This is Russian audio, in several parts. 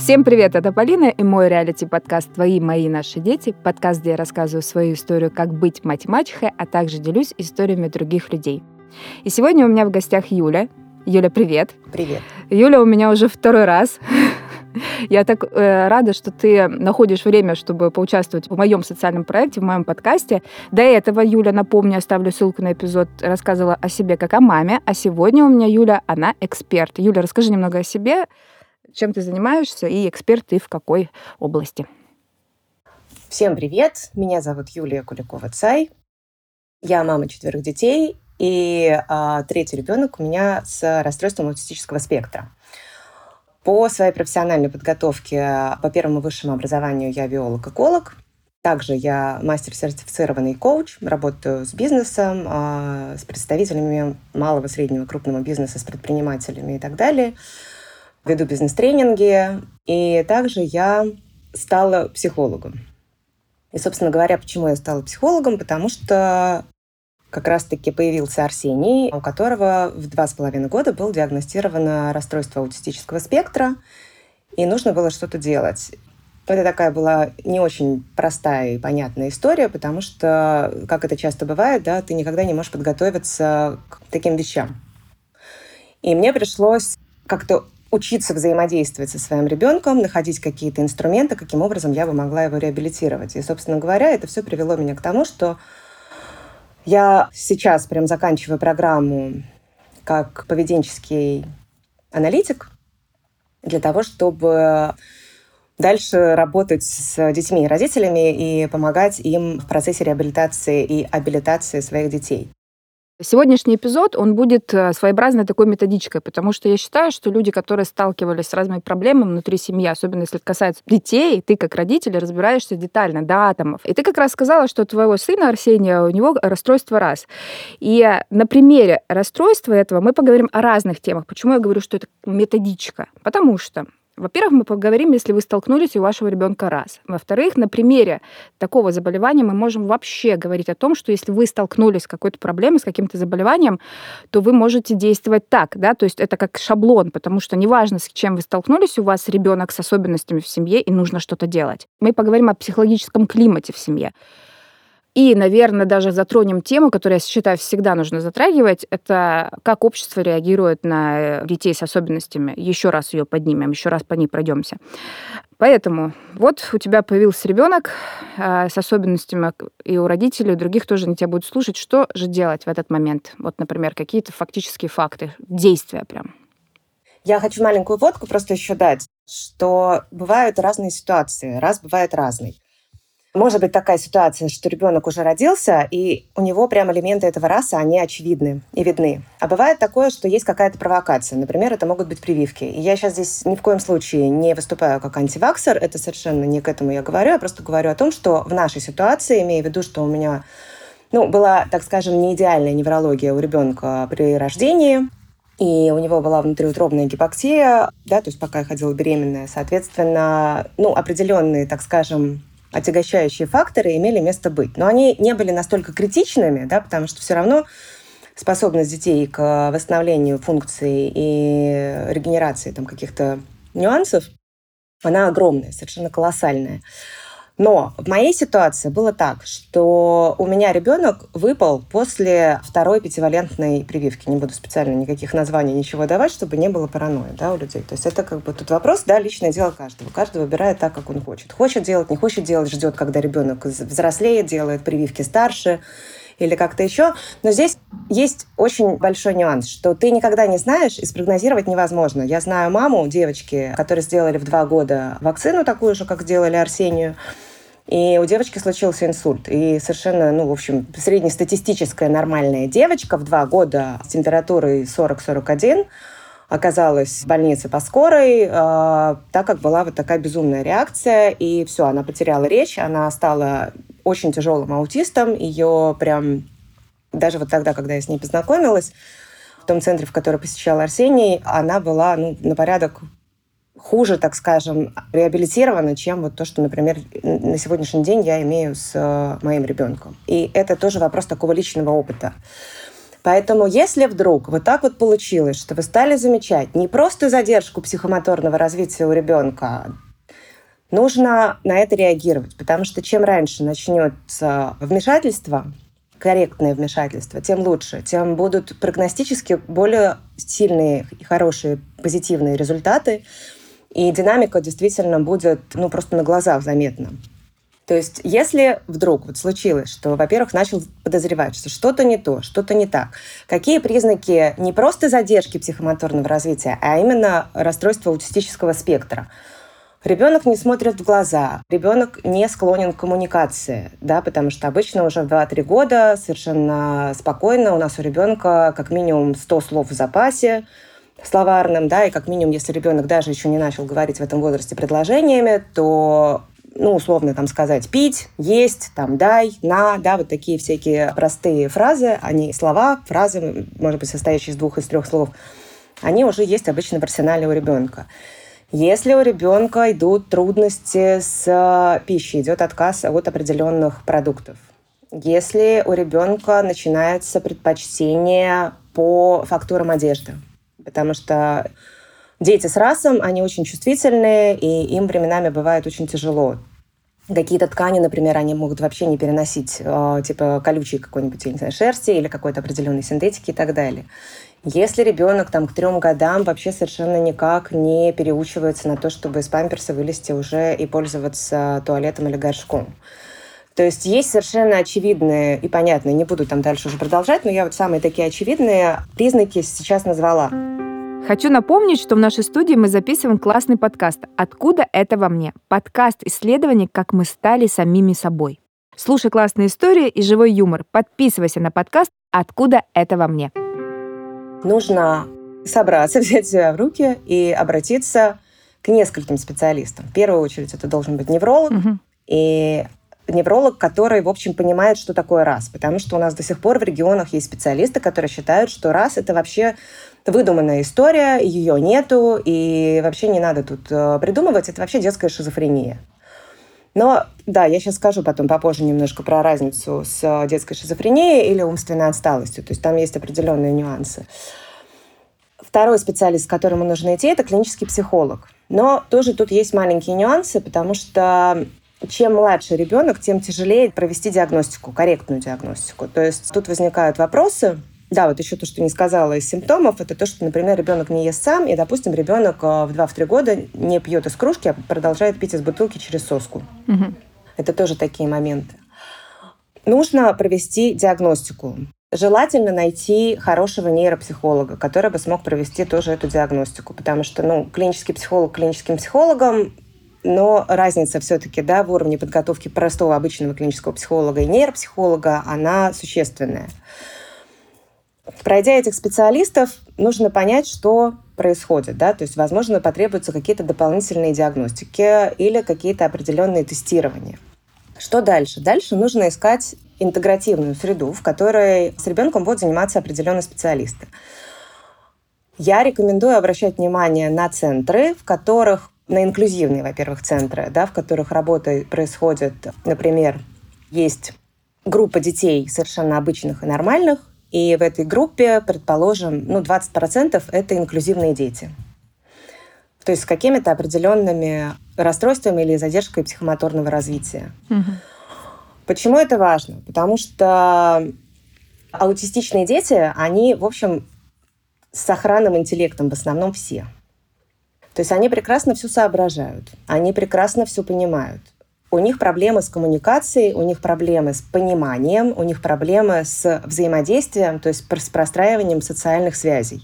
Всем привет, это Полина и мой реалити-подкаст «Твои, мои, наши дети». Подкаст, где я рассказываю свою историю, как быть мать-мачехой, а также делюсь историями других людей. И сегодня у меня в гостях Юля. Юля, привет. Привет. Юля у меня уже второй раз. Я так э, рада, что ты находишь время, чтобы поучаствовать в моем социальном проекте, в моем подкасте. До этого Юля, напомню, оставлю ссылку на эпизод, рассказывала о себе как о маме, а сегодня у меня Юля, она эксперт. Юля, расскажи немного о себе, чем ты занимаешься и эксперт ты в какой области. Всем привет, меня зовут Юлия Куликова-Цай. Я мама четверых детей, и а, третий ребенок у меня с расстройством аутистического спектра. По своей профессиональной подготовке, по первому высшему образованию я биолог-эколог. Также я мастер-сертифицированный коуч, работаю с бизнесом, а, с представителями малого, среднего, крупного бизнеса, с предпринимателями и так далее. Веду бизнес-тренинги. И также я стала психологом. И, собственно говоря, почему я стала психологом? Потому что как раз-таки появился Арсений, у которого в два с половиной года было диагностировано расстройство аутистического спектра, и нужно было что-то делать. Это такая была не очень простая и понятная история, потому что, как это часто бывает, да, ты никогда не можешь подготовиться к таким вещам. И мне пришлось как-то учиться взаимодействовать со своим ребенком, находить какие-то инструменты, каким образом я бы могла его реабилитировать. И, собственно говоря, это все привело меня к тому, что я сейчас прям заканчиваю программу как поведенческий аналитик для того, чтобы дальше работать с детьми и родителями и помогать им в процессе реабилитации и абилитации своих детей. Сегодняшний эпизод, он будет э, своеобразной такой методичкой, потому что я считаю, что люди, которые сталкивались с разными проблемами внутри семьи, особенно если это касается детей, ты как родитель разбираешься детально до атомов. И ты как раз сказала, что у твоего сына Арсения, у него расстройство раз. И на примере расстройства этого мы поговорим о разных темах. Почему я говорю, что это методичка? Потому что во-первых, мы поговорим, если вы столкнулись у вашего ребенка раз. Во-вторых, на примере такого заболевания мы можем вообще говорить о том, что если вы столкнулись с какой-то проблемой, с каким-то заболеванием, то вы можете действовать так, да, то есть это как шаблон, потому что неважно, с чем вы столкнулись, у вас ребенок с особенностями в семье, и нужно что-то делать. Мы поговорим о психологическом климате в семье. И, наверное, даже затронем тему, которую я считаю всегда нужно затрагивать, это как общество реагирует на детей с особенностями. Еще раз ее поднимем, еще раз по ней пройдемся. Поэтому вот у тебя появился ребенок э, с особенностями, и у родителей, у других тоже не тебя будут слушать. Что же делать в этот момент? Вот, например, какие-то фактические факты, действия прям. Я хочу маленькую водку просто еще дать, что бывают разные ситуации, раз бывает разный. Может быть такая ситуация, что ребенок уже родился, и у него прям элементы этого раса, они очевидны и видны. А бывает такое, что есть какая-то провокация. Например, это могут быть прививки. И я сейчас здесь ни в коем случае не выступаю как антиваксер, это совершенно не к этому я говорю, я просто говорю о том, что в нашей ситуации, имея в виду, что у меня ну, была, так скажем, не идеальная неврология у ребенка при рождении, и у него была внутриутробная гипоксия, да, то есть пока я ходила беременная, соответственно, ну, определенные, так скажем, отягощающие факторы имели место быть. Но они не были настолько критичными, да, потому что все равно способность детей к восстановлению функций и регенерации там, каких-то нюансов, она огромная, совершенно колоссальная. Но в моей ситуации было так, что у меня ребенок выпал после второй пятивалентной прививки. Не буду специально никаких названий, ничего давать, чтобы не было паранойи да, у людей. То есть это как бы тут вопрос, да, личное дело каждого. Каждый выбирает так, как он хочет. Хочет делать, не хочет делать, ждет, когда ребенок взрослеет, делает прививки старше или как-то еще. Но здесь есть очень большой нюанс, что ты никогда не знаешь и спрогнозировать невозможно. Я знаю маму девочки, которые сделали в два года вакцину такую же, как сделали Арсению, и у девочки случился инсульт. И совершенно, ну, в общем, среднестатистическая нормальная девочка в два года с температурой 40-41 оказалась в больнице по скорой, э, так как была вот такая безумная реакция, и все, она потеряла речь, она стала очень тяжелым аутистом, ее прям даже вот тогда, когда я с ней познакомилась, в том центре, в который посещал Арсений, она была ну, на порядок хуже, так скажем, реабилитировано, чем вот то, что, например, на сегодняшний день я имею с э, моим ребенком. И это тоже вопрос такого личного опыта. Поэтому если вдруг вот так вот получилось, что вы стали замечать не просто задержку психомоторного развития у ребенка, нужно на это реагировать, потому что чем раньше начнется вмешательство, корректное вмешательство, тем лучше, тем будут прогностически более сильные и хорошие позитивные результаты, и динамика действительно будет ну, просто на глазах заметна. То есть, если вдруг вот случилось, что, во-первых, начал подозревать, что что-то не то, что-то не так, какие признаки не просто задержки психомоторного развития, а именно расстройства аутистического спектра. Ребенок не смотрит в глаза, ребенок не склонен к коммуникации, да, потому что обычно уже в 2-3 года совершенно спокойно у нас у ребенка как минимум 100 слов в запасе, словарным, да, и как минимум, если ребенок даже еще не начал говорить в этом возрасте предложениями, то ну, условно там сказать пить, есть, там дай, на, да, вот такие всякие простые фразы, они слова, фразы, может быть, состоящие из двух, из трех слов, они уже есть обычно в арсенале у ребенка. Если у ребенка идут трудности с э, пищей, идет отказ от определенных продуктов, если у ребенка начинается предпочтение по фактурам одежды, потому что дети с расом, они очень чувствительные, и им временами бывает очень тяжело. Какие-то ткани, например, они могут вообще не переносить, э, типа колючей какой-нибудь, я не знаю, шерсти или какой-то определенной синтетики и так далее. Если ребенок там к трем годам вообще совершенно никак не переучивается на то, чтобы из памперса вылезти уже и пользоваться туалетом или горшком. То есть есть совершенно очевидные и понятные, не буду там дальше уже продолжать, но я вот самые такие очевидные признаки сейчас назвала. Хочу напомнить, что в нашей студии мы записываем классный подкаст «Откуда это во мне?» Подкаст исследований, как мы стали самими собой. Слушай классные истории и живой юмор. Подписывайся на подкаст «Откуда это во мне?» Нужно собраться, взять себя в руки и обратиться к нескольким специалистам. В первую очередь это должен быть невролог, угу. и невролог, который, в общем, понимает, что такое РАС. Потому что у нас до сих пор в регионах есть специалисты, которые считают, что РАС – это вообще выдуманная история, ее нету, и вообще не надо тут э, придумывать. Это вообще детская шизофрения. Но да, я сейчас скажу потом попозже немножко про разницу с э, детской шизофренией или умственной отсталостью. То есть там есть определенные нюансы. Второй специалист, которому нужно идти, это клинический психолог. Но тоже тут есть маленькие нюансы, потому что чем младше ребенок, тем тяжелее провести диагностику, корректную диагностику. То есть тут возникают вопросы. Да, вот еще то, что не сказала из симптомов, это то, что, например, ребенок не ест сам, и, допустим, ребенок э, в 2-3 года не пьет из кружки, а продолжает пить из бутылки через соску. Угу. Это тоже такие моменты. Нужно провести диагностику. Желательно найти хорошего нейропсихолога, который бы смог провести тоже эту диагностику, потому что, ну, клинический психолог клиническим психологом но разница все-таки да, в уровне подготовки простого обычного клинического психолога и нейропсихолога, она существенная. Пройдя этих специалистов, нужно понять, что происходит. Да? То есть, возможно, потребуются какие-то дополнительные диагностики или какие-то определенные тестирования. Что дальше? Дальше нужно искать интегративную среду, в которой с ребенком будут заниматься определенные специалисты. Я рекомендую обращать внимание на центры, в которых на инклюзивные, во-первых, центры, да, в которых работа происходит, например, есть группа детей совершенно обычных и нормальных, и в этой группе, предположим, ну, 20% это инклюзивные дети. То есть с какими-то определенными расстройствами или задержкой психомоторного развития. Угу. Почему это важно? Потому что аутистичные дети, они, в общем, с сохранным интеллектом в основном все. То есть они прекрасно все соображают, они прекрасно все понимают. У них проблемы с коммуникацией, у них проблемы с пониманием, у них проблемы с взаимодействием, то есть с простраиванием социальных связей.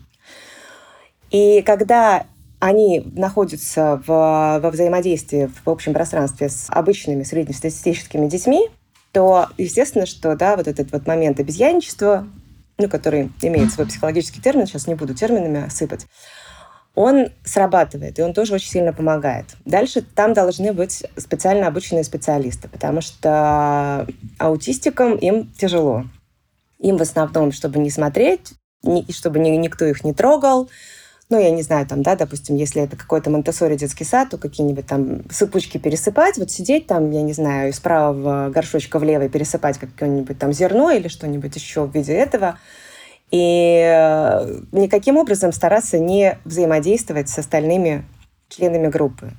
И когда они находятся в, во взаимодействии в общем пространстве с обычными среднестатистическими детьми, то естественно, что да, вот этот вот момент обезьянничества, ну, который имеет свой психологический термин, сейчас не буду терминами сыпать, он срабатывает, и он тоже очень сильно помогает. Дальше там должны быть специально обученные специалисты, потому что аутистикам им тяжело. Им в основном, чтобы не смотреть, и чтобы никто их не трогал, ну, я не знаю, там, да, допустим, если это какой-то монтессори детский сад, то какие-нибудь там сыпучки пересыпать, вот сидеть там, я не знаю, из правого горшочка в левый пересыпать какое-нибудь там зерно или что-нибудь еще в виде этого – и э, никаким образом стараться не взаимодействовать с остальными членами группы.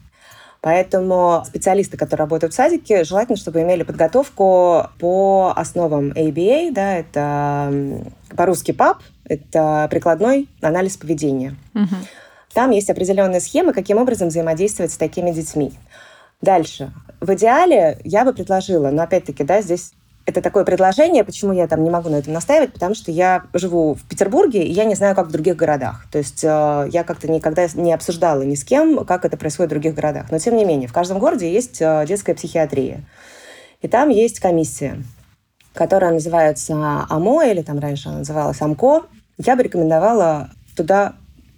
Поэтому специалисты, которые работают в садике, желательно, чтобы имели подготовку по основам ABA, да, это по-русски ПАП, это прикладной анализ поведения. Угу. Там есть определенные схемы, каким образом взаимодействовать с такими детьми. Дальше. В идеале я бы предложила, но опять-таки, да, здесь это такое предложение, почему я там не могу на этом настаивать, потому что я живу в Петербурге, и я не знаю, как в других городах. То есть э, я как-то никогда не обсуждала ни с кем, как это происходит в других городах. Но тем не менее, в каждом городе есть э, детская психиатрия. И там есть комиссия, которая называется АМО, или там раньше она называлась АМКО. Я бы рекомендовала туда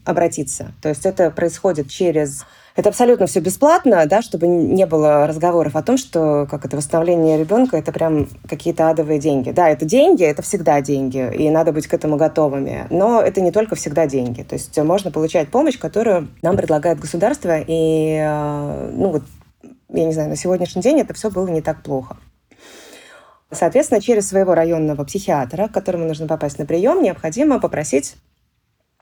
обратиться. То есть это происходит через это абсолютно все бесплатно, да, чтобы не было разговоров о том, что как это восстановление ребенка это прям какие-то адовые деньги. Да, это деньги, это всегда деньги, и надо быть к этому готовыми. Но это не только всегда деньги. То есть можно получать помощь, которую нам предлагает государство, и э, ну вот я не знаю, на сегодняшний день это все было не так плохо. Соответственно, через своего районного психиатра, к которому нужно попасть на прием, необходимо попросить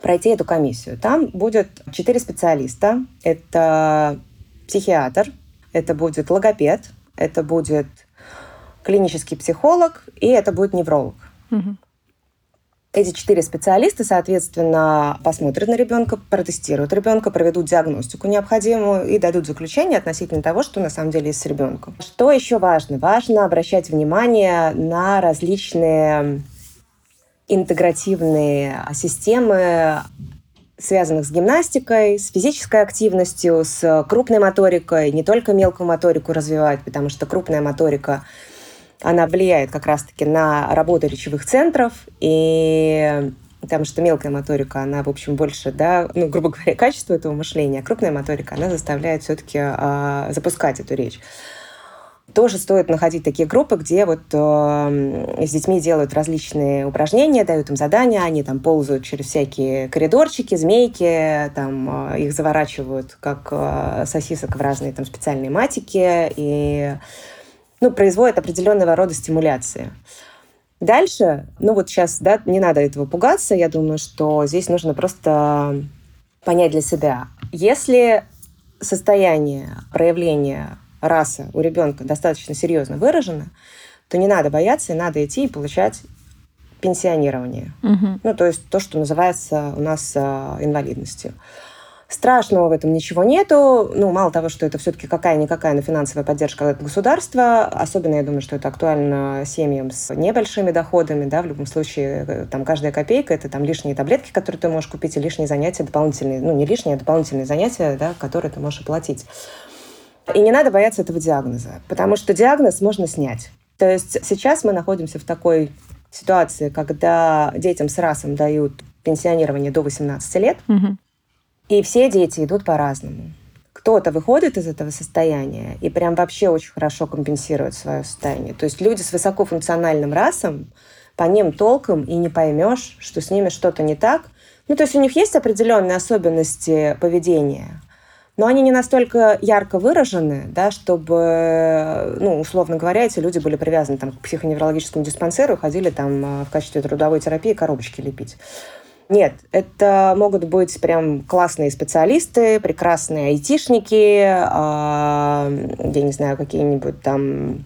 пройти эту комиссию. Там будет четыре специалиста. Это психиатр, это будет логопед, это будет клинический психолог и это будет невролог. Угу. Эти четыре специалиста, соответственно, посмотрят на ребенка, протестируют ребенка, проведут диагностику необходимую и дадут заключение относительно того, что на самом деле есть с ребенком. Что еще важно? Важно обращать внимание на различные интегративные системы, связанных с гимнастикой, с физической активностью, с крупной моторикой, не только мелкую моторику развивать, потому что крупная моторика она влияет как раз-таки на работу речевых центров, и потому что мелкая моторика, она, в общем, больше, да, ну, грубо говоря, качество этого мышления, а крупная моторика, она заставляет все-таки э, запускать эту речь тоже стоит находить такие группы, где вот э, с детьми делают различные упражнения, дают им задания, они там ползают через всякие коридорчики, змейки, там э, их заворачивают как э, сосисок в разные там специальные матики и ну, производят определенного рода стимуляции. Дальше, ну вот сейчас, да, не надо этого пугаться, я думаю, что здесь нужно просто понять для себя, если состояние проявления раса у ребенка достаточно серьезно выражена, то не надо бояться, и надо идти и получать пенсионирование. Угу. Ну, то есть то, что называется у нас э, инвалидностью. Страшного в этом ничего нету. Ну, мало того, что это все-таки какая-никакая, но финансовая поддержка от государства. Особенно, я думаю, что это актуально семьям с небольшими доходами. Да, в любом случае, э, там каждая копейка – это там лишние таблетки, которые ты можешь купить, и лишние занятия дополнительные. Ну, не лишние, а дополнительные занятия, да, которые ты можешь оплатить. И не надо бояться этого диагноза, потому что диагноз можно снять. То есть сейчас мы находимся в такой ситуации, когда детям с расом дают пенсионирование до 18 лет, угу. и все дети идут по-разному. Кто-то выходит из этого состояния и прям вообще очень хорошо компенсирует свое состояние. То есть люди с высокофункциональным расом, по ним толком и не поймешь, что с ними что-то не так. Ну, то есть у них есть определенные особенности поведения, но они не настолько ярко выражены, да, чтобы, ну, условно говоря, эти люди были привязаны там, к психоневрологическому диспансеру и ходили там а, в качестве трудовой терапии коробочки лепить. Нет, это могут быть прям классные специалисты, прекрасные айтишники, э, я не знаю, какие-нибудь там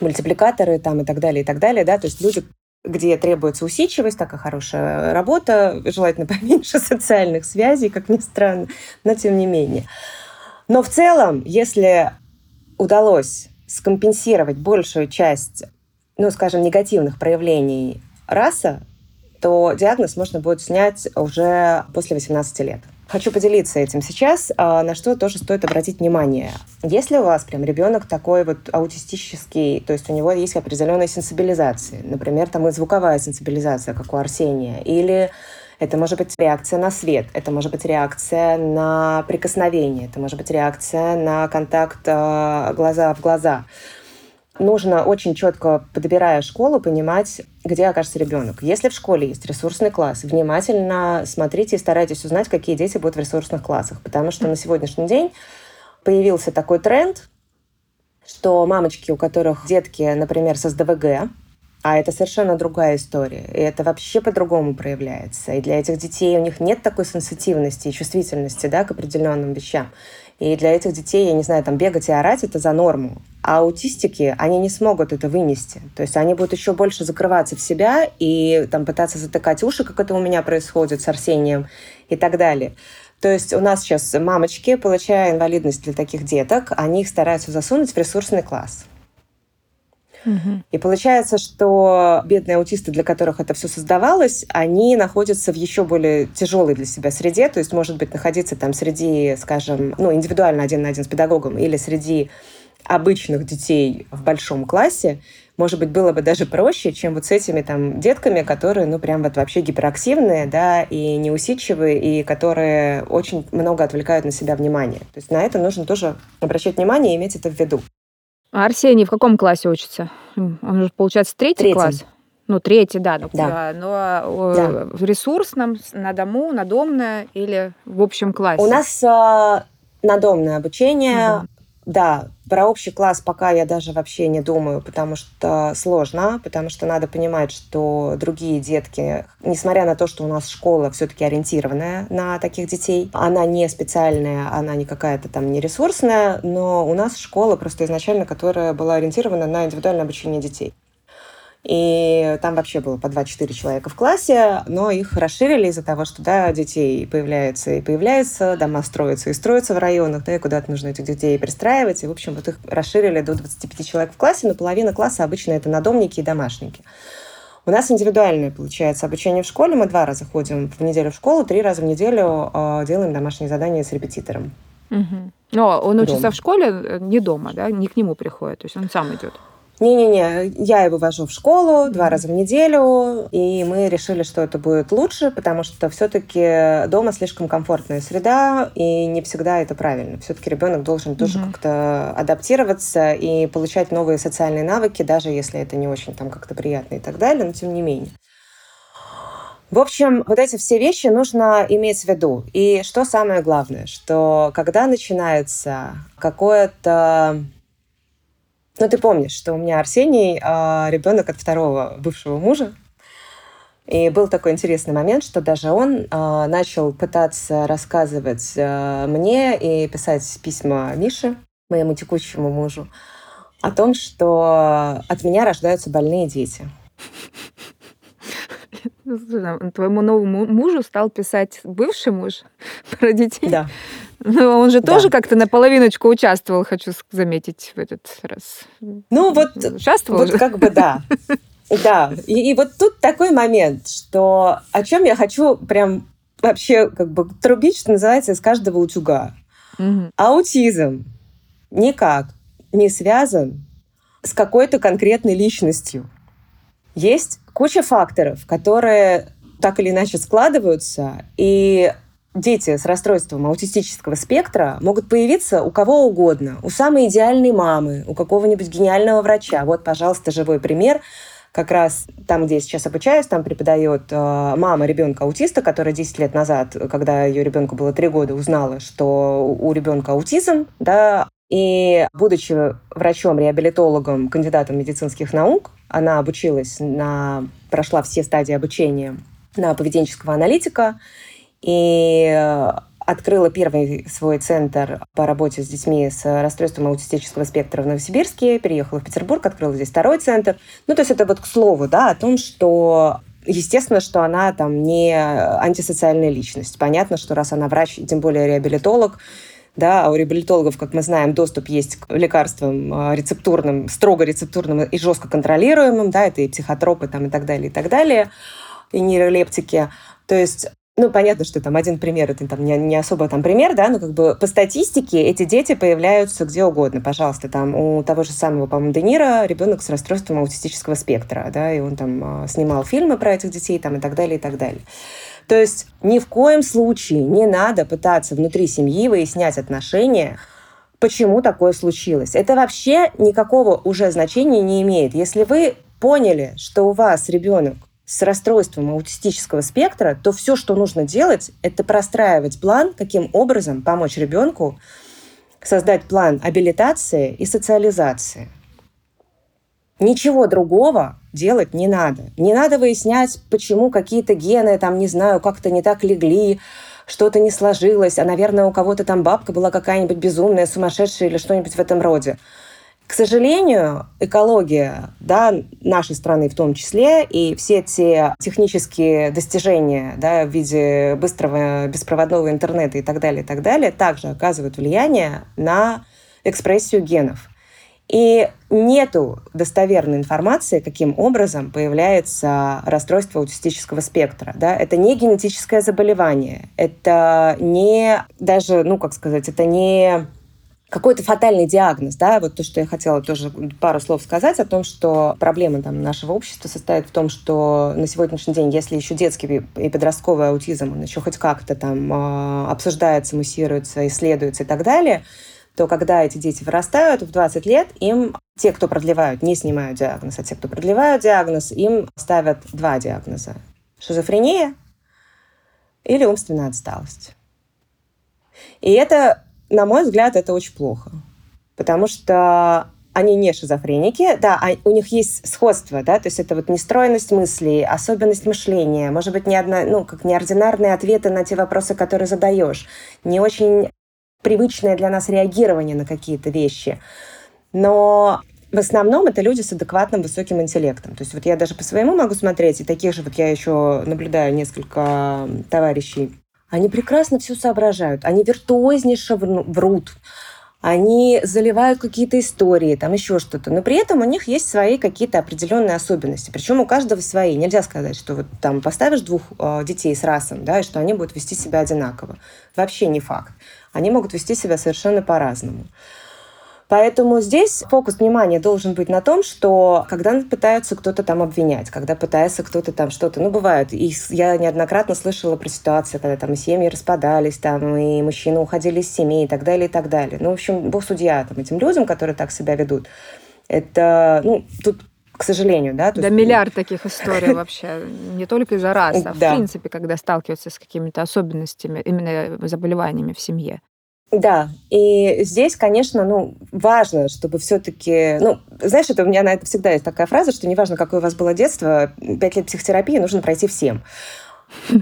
мультипликаторы там и так далее, и так далее, да, то есть люди, где требуется усидчивость, такая хорошая работа, желательно поменьше социальных связей, как ни странно, но тем не менее. Но в целом, если удалось скомпенсировать большую часть, ну, скажем, негативных проявлений раса, то диагноз можно будет снять уже после 18 лет. Хочу поделиться этим сейчас, а, на что тоже стоит обратить внимание. Если у вас прям ребенок такой вот аутистический, то есть у него есть определенная сенсибилизация, например, там и звуковая сенсибилизация, как у Арсения, или это может быть реакция на свет, это может быть реакция на прикосновение, это может быть реакция на контакт а, глаза в глаза нужно очень четко, подбирая школу, понимать, где окажется ребенок. Если в школе есть ресурсный класс, внимательно смотрите и старайтесь узнать, какие дети будут в ресурсных классах. Потому что на сегодняшний день появился такой тренд, что мамочки, у которых детки, например, с СДВГ, А это совершенно другая история. И это вообще по-другому проявляется. И для этих детей у них нет такой сенситивности и чувствительности да, к определенным вещам. И для этих детей, я не знаю, там бегать и орать – это за норму. А аутистики, они не смогут это вынести. То есть они будут еще больше закрываться в себя и там пытаться затыкать уши, как это у меня происходит с Арсением и так далее. То есть у нас сейчас мамочки, получая инвалидность для таких деток, они их стараются засунуть в ресурсный класс. И получается, что бедные аутисты, для которых это все создавалось, они находятся в еще более тяжелой для себя среде, то есть, может быть, находиться там среди, скажем, ну, индивидуально один на один с педагогом или среди обычных детей в большом классе, может быть, было бы даже проще, чем вот с этими там детками, которые, ну, прям вот вообще гиперактивные, да, и неусидчивые, и которые очень много отвлекают на себя внимание. То есть на это нужно тоже обращать внимание и иметь это в виду. А Арсений в каком классе учится? Он же, получается, третий Третий. класс? Ну, третий, да. Ну, да. Но да. в ресурсном, на дому, на домное или в общем классе? У нас э, надомное обучение. Угу. Да, про общий класс пока я даже вообще не думаю, потому что сложно, потому что надо понимать, что другие детки, несмотря на то, что у нас школа все-таки ориентированная на таких детей, она не специальная, она не какая-то там не ресурсная, но у нас школа просто изначально, которая была ориентирована на индивидуальное обучение детей. И там вообще было по 2-4 человека в классе, но их расширили из-за того, что, да, детей появляется и появляется, дома строятся и строятся в районах, да, и куда-то нужно этих детей пристраивать. И, в общем, вот их расширили до 25 человек в классе, но половина класса обычно это надомники и домашники. У нас индивидуальное, получается, обучение в школе. Мы два раза ходим в неделю в школу, три раза в неделю э, делаем домашние задания с репетитором. Угу. Но он учится дома. в школе, э, не дома, да, не к нему приходит, то есть он сам идет. Не-не-не, я его вожу в школу два раза в неделю, и мы решили, что это будет лучше, потому что все-таки дома слишком комфортная среда, и не всегда это правильно. Все-таки ребенок должен тоже mm-hmm. как-то адаптироваться и получать новые социальные навыки, даже если это не очень там как-то приятно и так далее, но тем не менее. В общем, вот эти все вещи нужно иметь в виду. И что самое главное, что когда начинается какое-то ну, ты помнишь, что у меня Арсений а, ребенок от второго бывшего мужа. И был такой интересный момент, что даже он а, начал пытаться рассказывать а, мне и писать письма Мише, моему текущему мужу, о том, что от меня рождаются больные дети. Твоему новому мужу стал писать бывший муж про детей? Да. Ну, он же да. тоже как-то наполовиночку участвовал, хочу заметить, в этот раз. Ну, вот, участвовал вот как бы да. Да, и, и вот тут такой момент, что о чем я хочу прям вообще как бы трубить, что называется, из каждого утюга. Угу. Аутизм никак не связан с какой-то конкретной личностью. Есть куча факторов, которые так или иначе складываются, и дети с расстройством аутистического спектра могут появиться у кого угодно. У самой идеальной мамы, у какого-нибудь гениального врача. Вот, пожалуйста, живой пример. Как раз там, где я сейчас обучаюсь, там преподает э, мама ребенка аутиста, которая 10 лет назад, когда ее ребенку было 3 года, узнала, что у ребенка аутизм, да, и будучи врачом-реабилитологом, кандидатом медицинских наук, она обучилась на, прошла все стадии обучения на поведенческого аналитика, и э, открыла первый свой центр по работе с детьми с расстройством аутистического спектра в Новосибирске, переехала в Петербург, открыла здесь второй центр. Ну, то есть это вот к слову, да, о том, что Естественно, что она там не антисоциальная личность. Понятно, что раз она врач, тем более реабилитолог, да, а у реабилитологов, как мы знаем, доступ есть к лекарствам э, рецептурным, строго рецептурным и жестко контролируемым, да, это и психотропы там и так далее, и так далее, и нейролептики. То есть ну, понятно, что там один пример, это там не, не особо там пример, да, но как бы по статистике эти дети появляются где угодно. Пожалуйста, там у того же самого, по-моему, Де Ниро ребенок с расстройством аутистического спектра, да, и он там э, снимал фильмы про этих детей там и так далее, и так далее. То есть ни в коем случае не надо пытаться внутри семьи выяснять отношения, почему такое случилось. Это вообще никакого уже значения не имеет. Если вы поняли, что у вас ребенок с расстройством аутистического спектра, то все, что нужно делать, это простраивать план, каким образом помочь ребенку создать план абилитации и социализации. Ничего другого делать не надо. Не надо выяснять, почему какие-то гены, там, не знаю, как-то не так легли, что-то не сложилось, а, наверное, у кого-то там бабка была какая-нибудь безумная, сумасшедшая или что-нибудь в этом роде. К сожалению, экология да, нашей страны в том числе и все те технические достижения да, в виде быстрого беспроводного интернета и так далее, и так далее, также оказывают влияние на экспрессию генов. И нету достоверной информации, каким образом появляется расстройство аутистического спектра. Да? Это не генетическое заболевание, это не даже, ну как сказать, это не какой-то фатальный диагноз, да, вот то, что я хотела тоже пару слов сказать о том, что проблема там нашего общества состоит в том, что на сегодняшний день, если еще детский и подростковый аутизм, он еще хоть как-то там э, обсуждается, муссируется, исследуется и так далее, то когда эти дети вырастают в 20 лет, им те, кто продлевают, не снимают диагноз, а те, кто продлевают диагноз, им ставят два диагноза. Шизофрения или умственная отсталость. И это на мой взгляд, это очень плохо. Потому что они не шизофреники, да, а у них есть сходство, да, то есть это вот нестроенность мыслей, особенность мышления, может быть, не одна, ну, как неординарные ответы на те вопросы, которые задаешь, не очень привычное для нас реагирование на какие-то вещи. Но в основном это люди с адекватным высоким интеллектом. То есть вот я даже по своему могу смотреть, и таких же вот я еще наблюдаю несколько товарищей они прекрасно все соображают, они виртуознейше врут, они заливают какие-то истории, там еще что-то, но при этом у них есть свои какие-то определенные особенности, причем у каждого свои. Нельзя сказать, что вот там поставишь двух э, детей с расом, да, и что они будут вести себя одинаково. Вообще не факт. Они могут вести себя совершенно по-разному. Поэтому здесь фокус внимания должен быть на том, что когда пытаются кто-то там обвинять, когда пытается кто-то там что-то, ну, бывает, и я неоднократно слышала про ситуации, когда там семьи распадались, там, и мужчины уходили из семей и так далее, и так далее. Ну, в общем, бог судья там, этим людям, которые так себя ведут. Это, ну, тут к сожалению, да. Да, есть... миллиард таких историй вообще, не только из-за рас, а в принципе, когда сталкиваются с какими-то особенностями, именно заболеваниями в семье. Да, и здесь, конечно, ну, важно, чтобы все-таки, ну, знаешь, это у меня на это всегда есть такая фраза, что неважно, какое у вас было детство, пять лет психотерапии нужно пройти всем.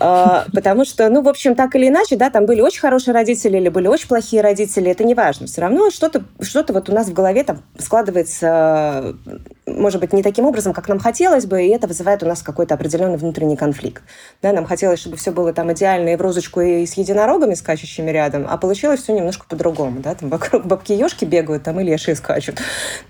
А, потому что, ну, в общем, так или иначе, да, там были очень хорошие родители или были очень плохие родители, это не важно. Все равно что-то что вот у нас в голове там складывается, может быть, не таким образом, как нам хотелось бы, и это вызывает у нас какой-то определенный внутренний конфликт. Да, нам хотелось, чтобы все было там идеально и в розочку, и с единорогами, скачущими рядом, а получилось все немножко по-другому, да, там вокруг бабки-ешки бегают, там и лешие скачут.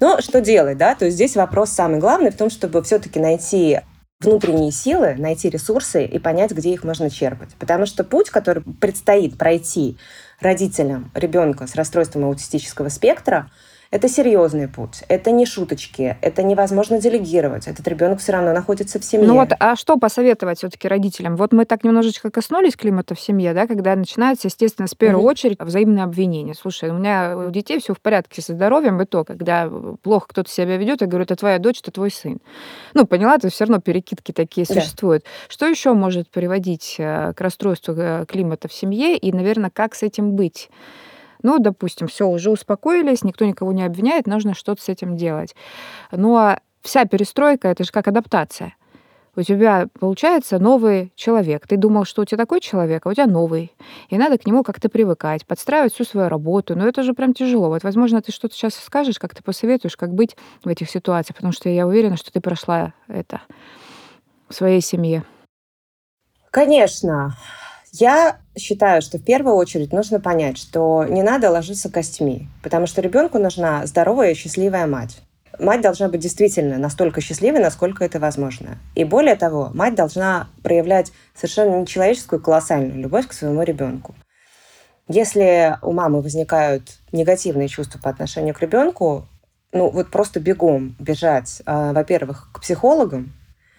Но что делать, да, то есть здесь вопрос самый главный в том, чтобы все-таки найти внутренние силы, найти ресурсы и понять, где их можно черпать. Потому что путь, который предстоит пройти родителям ребенка с расстройством аутистического спектра, это серьезный путь, это не шуточки, это невозможно делегировать. Этот ребенок все равно находится в семье. Ну вот, а что посоветовать все-таки родителям? Вот мы так немножечко коснулись климата в семье, да, когда начинается, естественно, с первой mm-hmm. очереди взаимное обвинение. Слушай, у меня у детей все в порядке со здоровьем, и то, когда плохо кто-то себя ведет, я говорю, это твоя дочь, это твой сын. Ну, поняла, то все равно перекидки такие да. существуют. Что еще может приводить э, к расстройству э, климата в семье, и, наверное, как с этим быть? Ну, допустим, все, уже успокоились, никто никого не обвиняет, нужно что-то с этим делать. Ну, а вся перестройка это же как адаптация. У тебя получается новый человек. Ты думал, что у тебя такой человек, а у тебя новый. И надо к нему как-то привыкать, подстраивать всю свою работу. Но это же прям тяжело. Вот, возможно, ты что-то сейчас скажешь, как ты посоветуешь, как быть в этих ситуациях, потому что я уверена, что ты прошла это в своей семье. Конечно. Я считаю, что в первую очередь нужно понять, что не надо ложиться костьми, потому что ребенку нужна здоровая и счастливая мать. Мать должна быть действительно настолько счастливой, насколько это возможно. И более того, мать должна проявлять совершенно нечеловеческую колоссальную любовь к своему ребенку. Если у мамы возникают негативные чувства по отношению к ребенку, ну вот просто бегом бежать, э, во-первых, к психологам,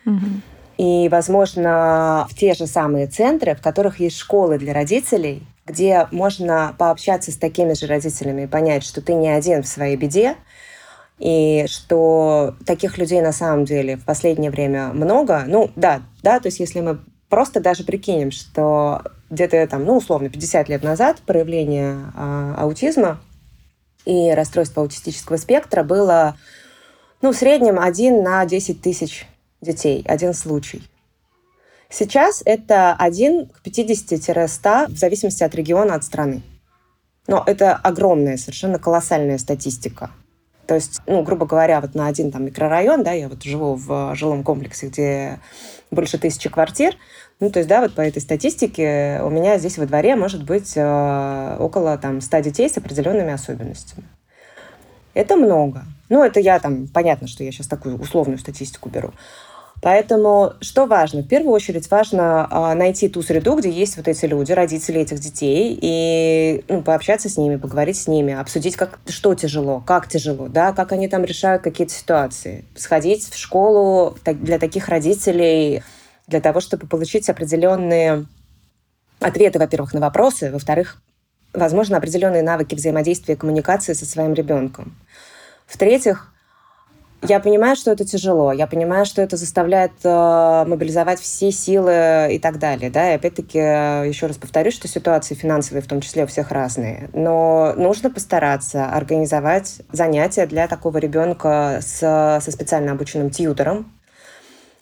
угу и, возможно, в те же самые центры, в которых есть школы для родителей, где можно пообщаться с такими же родителями и понять, что ты не один в своей беде, и что таких людей на самом деле в последнее время много. Ну, да, да, то есть если мы просто даже прикинем, что где-то там, ну, условно, 50 лет назад проявление а, аутизма и расстройства аутистического спектра было ну, в среднем один на 10 тысяч детей, один случай. Сейчас это 1 к 50-100 в зависимости от региона, от страны. Но это огромная, совершенно колоссальная статистика. То есть, ну, грубо говоря, вот на один там микрорайон, да, я вот живу в жилом комплексе, где больше тысячи квартир, ну, то есть, да, вот по этой статистике у меня здесь во дворе может быть э, около там 100 детей с определенными особенностями. Это много. Ну, это я там, понятно, что я сейчас такую условную статистику беру. Поэтому что важно? В первую очередь важно э, найти ту среду, где есть вот эти люди, родители этих детей, и ну, пообщаться с ними, поговорить с ними, обсудить, как, что тяжело, как тяжело, да, как они там решают какие-то ситуации. Сходить в школу для таких родителей, для того, чтобы получить определенные ответы, во-первых, на вопросы, во-вторых, возможно, определенные навыки взаимодействия и коммуникации со своим ребенком. В-третьих, я понимаю, что это тяжело, я понимаю, что это заставляет э, мобилизовать все силы и так далее. Да? И опять-таки, еще раз повторюсь, что ситуации финансовые в том числе у всех разные. Но нужно постараться организовать занятия для такого ребенка с, со специально обученным тьютором,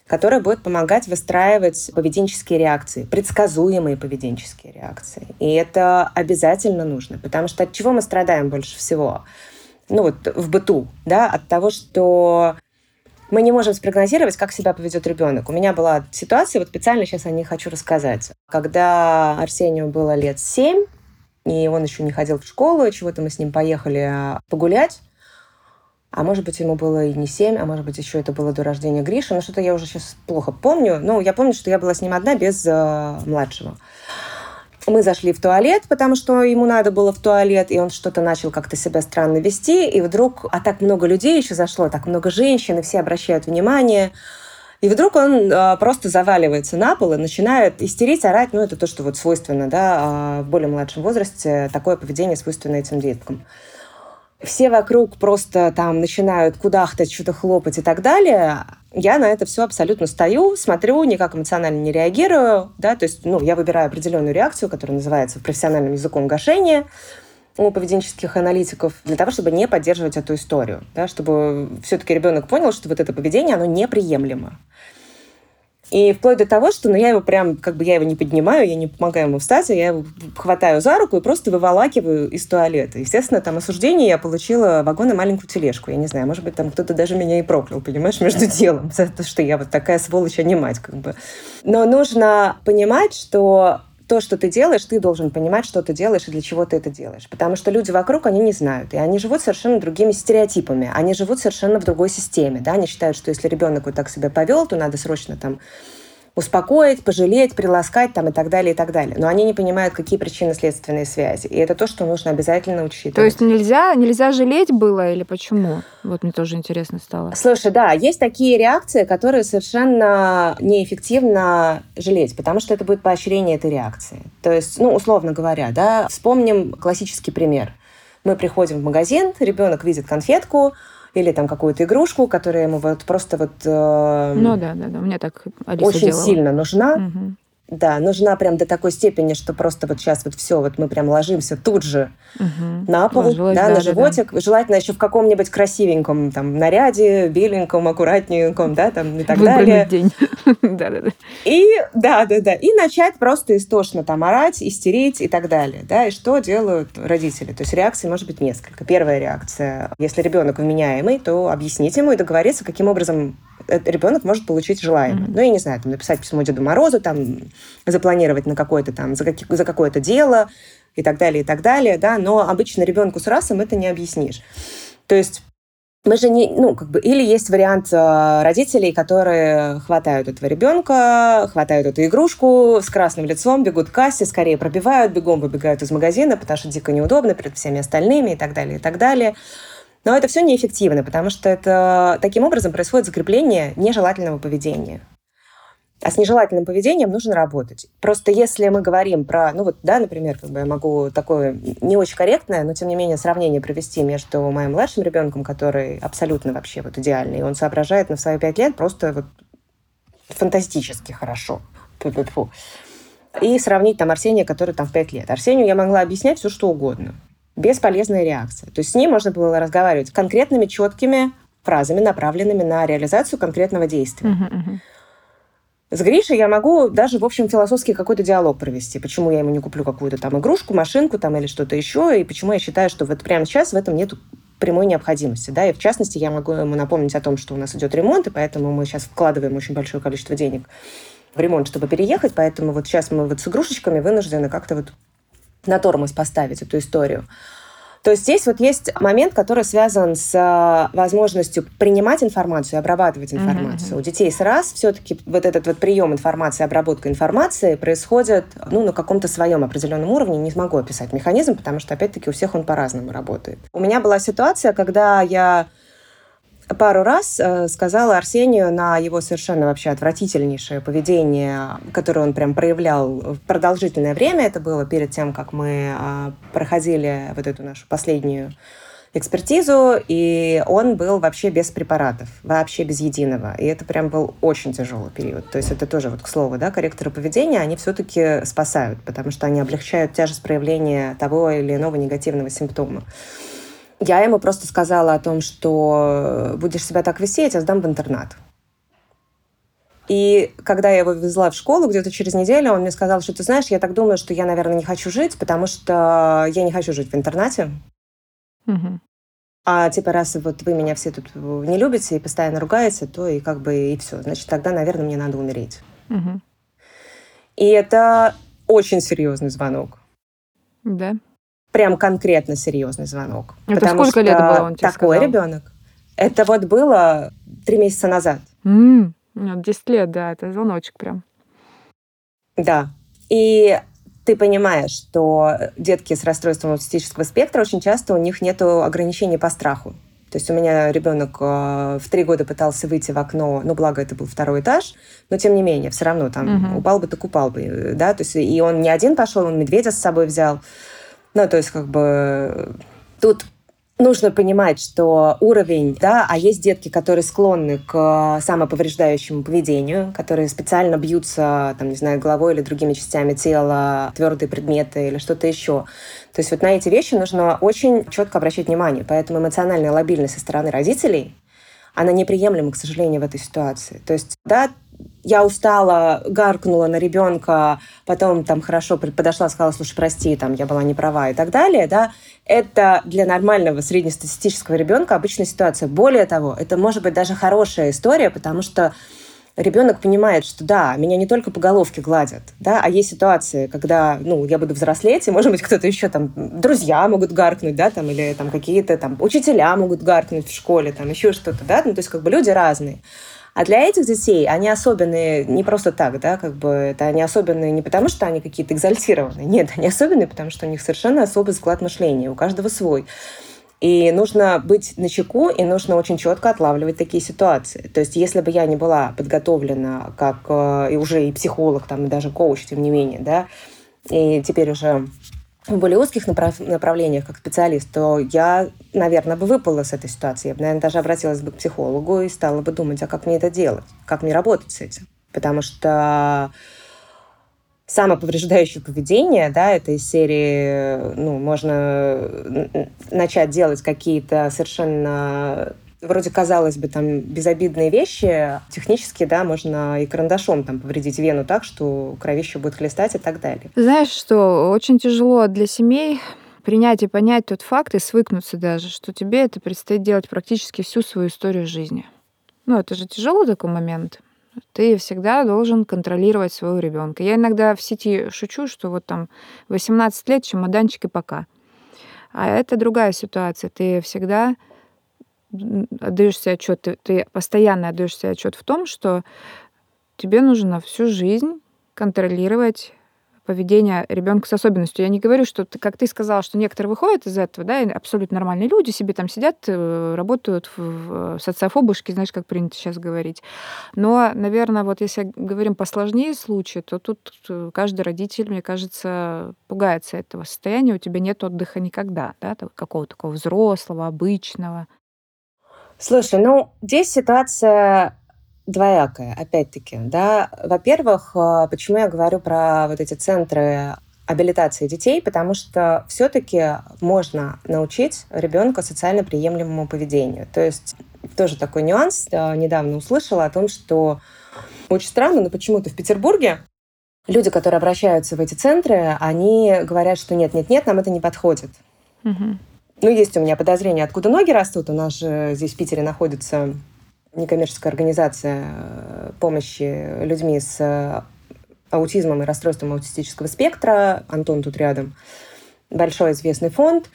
который будет помогать выстраивать поведенческие реакции, предсказуемые поведенческие реакции. И это обязательно нужно, потому что от чего мы страдаем больше всего – ну вот в быту, да, от того, что мы не можем спрогнозировать, как себя поведет ребенок. У меня была ситуация, вот специально сейчас о ней хочу рассказать. Когда Арсению было лет семь, и он еще не ходил в школу, чего-то мы с ним поехали погулять, а может быть, ему было и не семь, а может быть, еще это было до рождения Гриши. Но что-то я уже сейчас плохо помню. Ну, я помню, что я была с ним одна без э, младшего. Мы зашли в туалет, потому что ему надо было в туалет, и он что-то начал как-то себя странно вести, и вдруг, а так много людей еще зашло, так много женщин, и все обращают внимание, и вдруг он э, просто заваливается на пол и начинает истерить, орать. Ну, это то, что вот свойственно, да, э, в более младшем возрасте. Такое поведение свойственно этим деткам. Все вокруг просто там начинают кудахтать, что-то хлопать и так далее я на это все абсолютно стою, смотрю, никак эмоционально не реагирую, да, то есть, ну, я выбираю определенную реакцию, которая называется профессиональным языком гашения у поведенческих аналитиков для того, чтобы не поддерживать эту историю, да, чтобы все-таки ребенок понял, что вот это поведение, оно неприемлемо. И вплоть до того, что ну, я его прям, как бы я его не поднимаю, я не помогаю ему встать, а я его хватаю за руку и просто выволакиваю из туалета. Естественно, там осуждение я получила вагон и маленькую тележку. Я не знаю, может быть, там кто-то даже меня и проклял, понимаешь, между делом за то, что я вот такая сволочь, а не мать, как бы. Но нужно понимать, что то, что ты делаешь, ты должен понимать, что ты делаешь и для чего ты это делаешь. Потому что люди вокруг, они не знают. И они живут совершенно другими стереотипами. Они живут совершенно в другой системе. Да? Они считают, что если ребенок вот так себя повел, то надо срочно там успокоить, пожалеть, приласкать там и так далее, и так далее. Но они не понимают, какие причины следственные связи. И это то, что нужно обязательно учитывать. То есть нельзя, нельзя жалеть было или почему? Вот мне тоже интересно стало. Слушай, да, есть такие реакции, которые совершенно неэффективно жалеть, потому что это будет поощрение этой реакции. То есть, ну, условно говоря, да, вспомним классический пример. Мы приходим в магазин, ребенок видит конфетку, или там какую-то игрушку, которая ему вот просто вот... Э, ну да, да, да, меня так Алиса Очень делала. сильно нужна. Угу. Да, нужна прям до такой степени, что просто вот сейчас вот все, вот мы прям ложимся тут же угу. на пол, Ложилась, да, да, на животик. Да. Желательно еще в каком-нибудь красивеньком там наряде, беленьком, аккуратненьком, да, там и так Выбранный далее. день. Да-да-да. И, да-да-да, и начать просто истошно там орать, истерить и так далее, да, и что делают родители? То есть реакций может быть несколько. Первая реакция, если ребенок вменяемый, то объяснить ему и договориться, каким образом ребенок может получить желаемое. Mm-hmm. Ну, я не знаю, там, написать письмо Деду Морозу, там, запланировать на какое-то там, за, какие, за какое-то дело и так далее, и так далее, да, но обычно ребенку с расом это не объяснишь. То есть мы же не, ну, как бы, или есть вариант э, родителей, которые хватают этого ребенка, хватают эту игрушку с красным лицом, бегут к кассе, скорее пробивают, бегом выбегают из магазина, потому что дико неудобно перед всеми остальными и так далее, и так далее. Но это все неэффективно, потому что это таким образом происходит закрепление нежелательного поведения. А с нежелательным поведением нужно работать. Просто если мы говорим про, ну вот, да, например, как бы я могу такое не очень корректное, но тем не менее сравнение провести между моим младшим ребенком, который абсолютно вообще вот идеальный, он соображает на свои пять лет просто вот фантастически хорошо. Фу-фу-фу. И сравнить там Арсения, который там в пять лет. Арсению я могла объяснять все, что угодно бесполезная реакция. То есть с ней можно было разговаривать конкретными, четкими фразами, направленными на реализацию конкретного действия. С Гришей я могу даже, в общем, философский какой-то диалог провести. Почему я ему не куплю какую-то там игрушку, машинку там или что-то еще, и почему я считаю, что вот прямо сейчас в этом нет прямой необходимости. Да? И в частности, я могу ему напомнить о том, что у нас идет ремонт, и поэтому мы сейчас вкладываем очень большое количество денег в ремонт, чтобы переехать, поэтому вот сейчас мы вот с игрушечками вынуждены как-то вот на тормоз поставить эту историю. То есть здесь вот есть момент, который связан с а, возможностью принимать информацию, обрабатывать информацию. Мгм. У детей с раз все-таки вот этот вот прием информации, обработка информации происходит ну, на каком-то своем определенном уровне. Не смогу описать механизм, потому что, опять-таки, у всех он по-разному работает. У меня была ситуация, когда я пару раз э, сказала Арсению на его совершенно вообще отвратительнейшее поведение, которое он прям проявлял продолжительное время. Это было перед тем, как мы э, проходили вот эту нашу последнюю экспертизу, и он был вообще без препаратов, вообще без единого. И это прям был очень тяжелый период. То есть это тоже, вот к слову, да, корректоры поведения, они все-таки спасают, потому что они облегчают тяжесть проявления того или иного негативного симптома. Я ему просто сказала о том, что будешь себя так вести, я тебя сдам в интернат. И когда я его везла в школу, где-то через неделю, он мне сказал, что ты знаешь, я так думаю, что я, наверное, не хочу жить, потому что я не хочу жить в интернате. Мгм. А типа, раз вот вы меня все тут не любите и постоянно ругаете, то и как бы и все. Значит, тогда, наверное, мне надо умереть. Мгм. И это очень серьезный звонок. Да. Прям конкретно серьезный звонок. Это Потому сколько лет что было, он тебе такой сказал? ребенок. Это вот было три месяца назад. Ну, 10 лет, да, это звоночек прям. Да. И ты понимаешь, что детки с расстройством аутистического спектра очень часто у них нет ограничений по страху. То есть у меня ребенок э, в три года пытался выйти в окно, ну, благо это был второй этаж, но тем не менее, все равно там Мгм. упал бы, так упал бы, э, да, то есть и он не один пошел, он медведя с собой взял. Ну, то есть как бы тут нужно понимать, что уровень, да, а есть детки, которые склонны к самоповреждающему поведению, которые специально бьются, там, не знаю, головой или другими частями тела, твердые предметы или что-то еще. То есть вот на эти вещи нужно очень четко обращать внимание. Поэтому эмоциональная лобильность со стороны родителей, она неприемлема, к сожалению, в этой ситуации. То есть, да, я устала, гаркнула на ребенка, потом там хорошо подошла, сказала, слушай, прости, там я была не права и так далее, да, это для нормального среднестатистического ребенка обычная ситуация. Более того, это может быть даже хорошая история, потому что ребенок понимает, что да, меня не только по головке гладят, да, а есть ситуации, когда, ну, я буду взрослеть, и, может быть, кто-то еще там, друзья могут гаркнуть, да, там, или там какие-то там учителя могут гаркнуть в школе, там, еще что-то, да, ну, то есть как бы люди разные. А для этих детей они особенные не просто так, да, как бы это они особенные не потому, что они какие-то экзальтированные, нет, они особенные, потому что у них совершенно особый склад мышления, у каждого свой. И нужно быть на чеку, и нужно очень четко отлавливать такие ситуации. То есть, если бы я не была подготовлена как э, и уже и психолог, там, и даже коуч, тем не менее, да, и теперь уже в более узких направ- направлениях как специалист, то я, наверное, бы выпала с этой ситуации. Я бы, наверное, даже обратилась бы к психологу и стала бы думать, а как мне это делать, как мне работать с этим. Потому что самоповреждающее поведение, да, это из серии, ну, можно начать делать какие-то совершенно вроде, казалось бы, там безобидные вещи, технически, да, можно и карандашом там повредить вену так, что кровище будет хлестать и так далее. Знаешь, что очень тяжело для семей принять и понять тот факт и свыкнуться даже, что тебе это предстоит делать практически всю свою историю жизни. Ну, это же тяжелый такой момент. Ты всегда должен контролировать своего ребенка. Я иногда в сети шучу, что вот там 18 лет, чемоданчик и пока. А это другая ситуация. Ты всегда отдаешь отчет, ты, ты постоянно отдаешь отчет в том, что тебе нужно всю жизнь контролировать поведение ребенка с особенностью. Я не говорю, что, ты, как ты сказала, что некоторые выходят из этого, да, абсолютно нормальные люди себе там сидят, э, работают в социофобушке, знаешь, как принято сейчас говорить. Но, наверное, вот если говорим посложнее случаи, то тут э, каждый родитель, мне кажется, пугается этого состояния. У тебя нет отдыха никогда, да, какого-то такого взрослого, обычного. Слушай, ну, здесь ситуация двоякая, опять-таки, да. Во-первых, а, почему я говорю про вот эти центры абилитации детей, потому что все-таки можно научить ребенка социально приемлемому поведению. То есть тоже такой нюанс. Недавно услышала о том, что очень странно, но почему-то в Петербурге люди, которые обращаются в эти центры, они говорят, что нет, нет, нет, нам это не подходит. Угу. Ну, есть у меня подозрение, откуда ноги растут. У нас же здесь в Питере находится некоммерческая организация э, помощи людьми с э, аутизмом и расстройством аутистического спектра. Антон тут рядом. Большой известный фонд.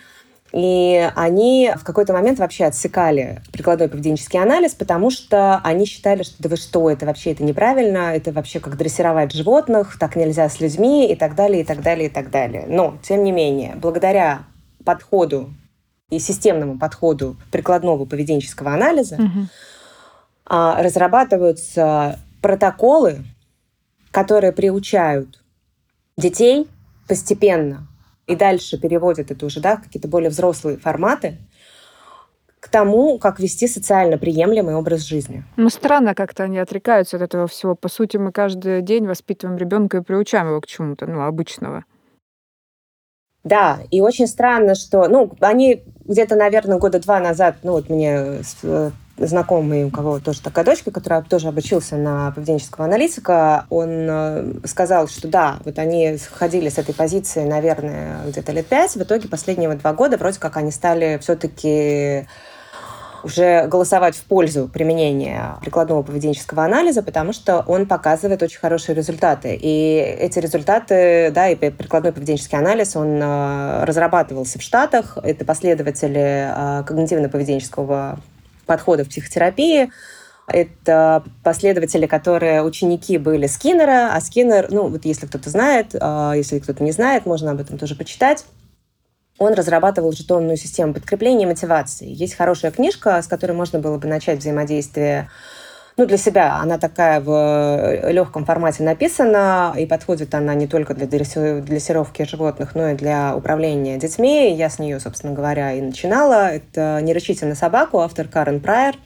И они в какой-то момент вообще отсекали прикладной поведенческий анализ, потому что они считали, что да вы что, это вообще это неправильно, это вообще как дрессировать животных, так нельзя с людьми и так далее, и так далее, и так далее. Но, тем не менее, благодаря подходу и системному подходу прикладного поведенческого анализа угу. разрабатываются протоколы, которые приучают детей постепенно и дальше переводят это уже да, в какие-то более взрослые форматы, к тому, как вести социально приемлемый образ жизни. Ну, странно как-то они отрекаются от этого всего. По сути, мы каждый день воспитываем ребенка и приучаем его к чему-то, ну, обычного. Да, и очень странно, что, ну, они где-то, наверное, года два назад, ну, вот мне знакомый, у кого тоже такая дочка, которая тоже обучился на поведенческого аналитика, он э, сказал, что да, вот они ходили с этой позиции, наверное, где-то лет пять, в итоге последние два года вроде как они стали все-таки уже голосовать в пользу применения прикладного поведенческого анализа, потому что он показывает очень хорошие результаты. И эти результаты, да, и прикладной поведенческий анализ, он э, разрабатывался в Штатах. Это последователи э, когнитивно-поведенческого подхода в психотерапии. Это последователи, которые ученики были Скиннера, а Скиннер, ну, вот если кто-то знает, э, если кто-то не знает, можно об этом тоже почитать он разрабатывал жетонную систему подкрепления и мотивации. Есть хорошая книжка, с которой можно было бы начать взаимодействие ну, для себя она такая в э, легком формате написана, и подходит она не только для дрессировки животных, но и для управления детьми. Я с нее, собственно говоря, и начинала. Это «Не рычите на собаку», автор Карен Прайер.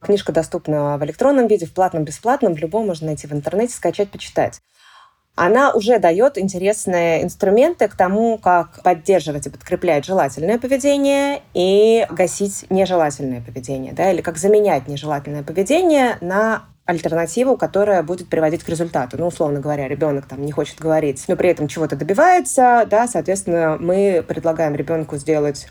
Книжка доступна в электронном виде, в платном, бесплатном, в любом можно найти в интернете, скачать, почитать она уже дает интересные инструменты к тому, как поддерживать и подкреплять желательное поведение и гасить нежелательное поведение, да, или как заменять нежелательное поведение на альтернативу, которая будет приводить к результату. Ну, условно говоря, ребенок там не хочет говорить, но при этом чего-то добивается, да, соответственно, мы предлагаем ребенку сделать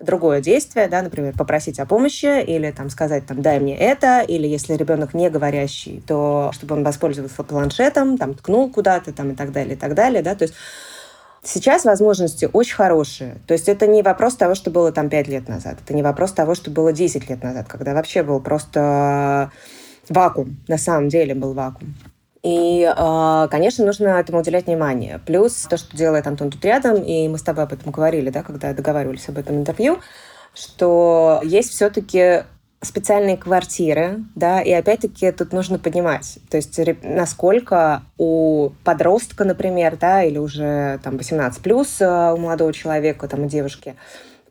другое действие, да, например, попросить о помощи или там сказать там дай мне это, или если ребенок не говорящий, то чтобы он воспользовался планшетом, там ткнул куда-то там и так далее, и так далее, да, то есть Сейчас возможности очень хорошие. То есть это не вопрос того, что было там 5 лет назад. Это не вопрос того, что было 10 лет назад, когда вообще был просто вакуум. На самом деле был вакуум. И, а, конечно, нужно этому уделять внимание. Плюс то, что делает Антон тут рядом, и мы с тобой об этом говорили, да, когда договаривались об этом интервью, что есть все-таки специальные квартиры, да, и опять-таки тут нужно понимать, то есть насколько у подростка, например, да, или уже там 18 плюс а, у молодого человека, там, у девушки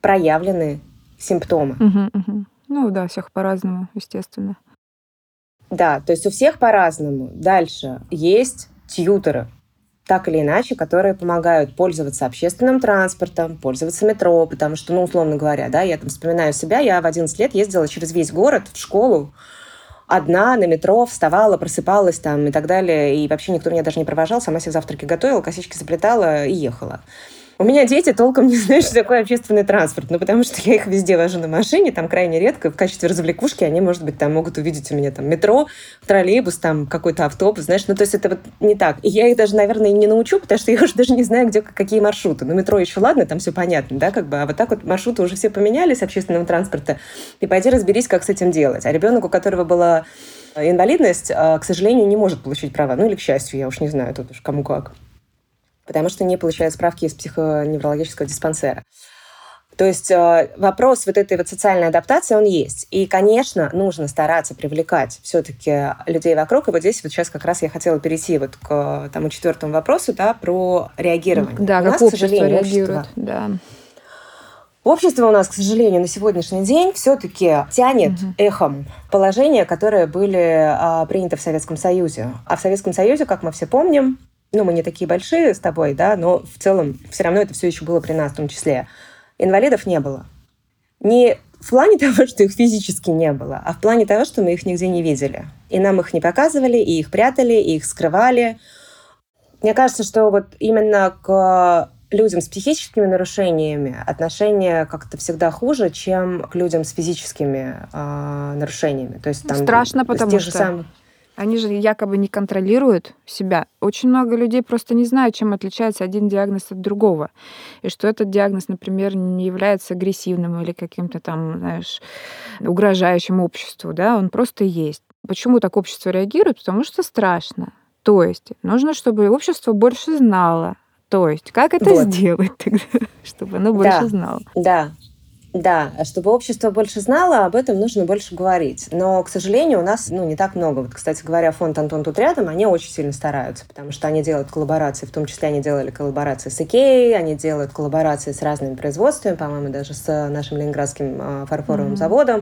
проявлены симптомы. Угу, угу. Ну да, всех по-разному, естественно. Да, то есть у всех по-разному. Дальше есть тьютеры, так или иначе, которые помогают пользоваться общественным транспортом, пользоваться метро, потому что, ну, условно говоря, да, я там вспоминаю себя, я в 11 лет ездила через весь город в школу, одна на метро вставала, просыпалась там и так далее, и вообще никто меня даже не провожал, сама себе завтраки готовила, косички заплетала и ехала. У меня дети толком не знают, что такое общественный транспорт, ну, потому что я их везде вожу на машине, там крайне редко, в качестве развлекушки они, может быть, там могут увидеть у меня там метро, троллейбус, там какой-то автобус, знаешь, ну, то есть это вот не так. И я их даже, наверное, не научу, потому что я уже даже не знаю, где какие маршруты. Ну, метро еще ладно, там все понятно, да, как бы, а вот так вот маршруты уже все поменялись общественного транспорта, и пойди разберись, как с этим делать. А ребенок, у которого была инвалидность, а, к сожалению, не может получить права. Ну или к счастью, я уж не знаю, тут уж кому как потому что не получает справки из психоневрологического диспансера. То есть э, вопрос вот этой вот социальной адаптации, он есть. И, конечно, нужно стараться привлекать все-таки людей вокруг. И вот здесь вот сейчас как раз я хотела перейти вот к тому четвертому вопросу, да, про реагирование. Да, у как нас, общество к сожалению, реагирует, общество, да. Общество у нас, к сожалению, на сегодняшний день все-таки тянет угу. эхом положения, которые были а, приняты в Советском Союзе. А в Советском Союзе, как мы все помним, ну, мы не такие большие с тобой, да, но в целом все равно это все еще было при нас в том числе. Инвалидов не было. Ни в плане того, что их физически не было, а в плане того, что мы их нигде не видели. И нам их не показывали, и их прятали, и их скрывали. Мне кажется, что вот именно к людям с психическими нарушениями отношение как-то всегда хуже, чем к людям с физическими э, нарушениями. То есть там страшно, потому что самых... они же якобы не контролируют себя. Очень много людей просто не знают, чем отличается один диагноз от другого, и что этот диагноз, например, не является агрессивным или каким-то там, знаешь, угрожающим обществу, да, он просто есть. Почему так общество реагирует? Потому что страшно. То есть нужно, чтобы общество больше знало то есть, как это вот. сделать тогда, чтобы оно больше да, знало? Да, да, чтобы общество больше знало, об этом нужно больше говорить. Но, к сожалению, у нас ну, не так много. Вот, кстати говоря, фонд «Антон тут рядом», они очень сильно стараются, потому что они делают коллаборации, в том числе они делали коллаборации с Икеей, они делают коллаборации с разными производствами, по-моему, даже с нашим ленинградским а, фарфоровым mm-hmm. заводом.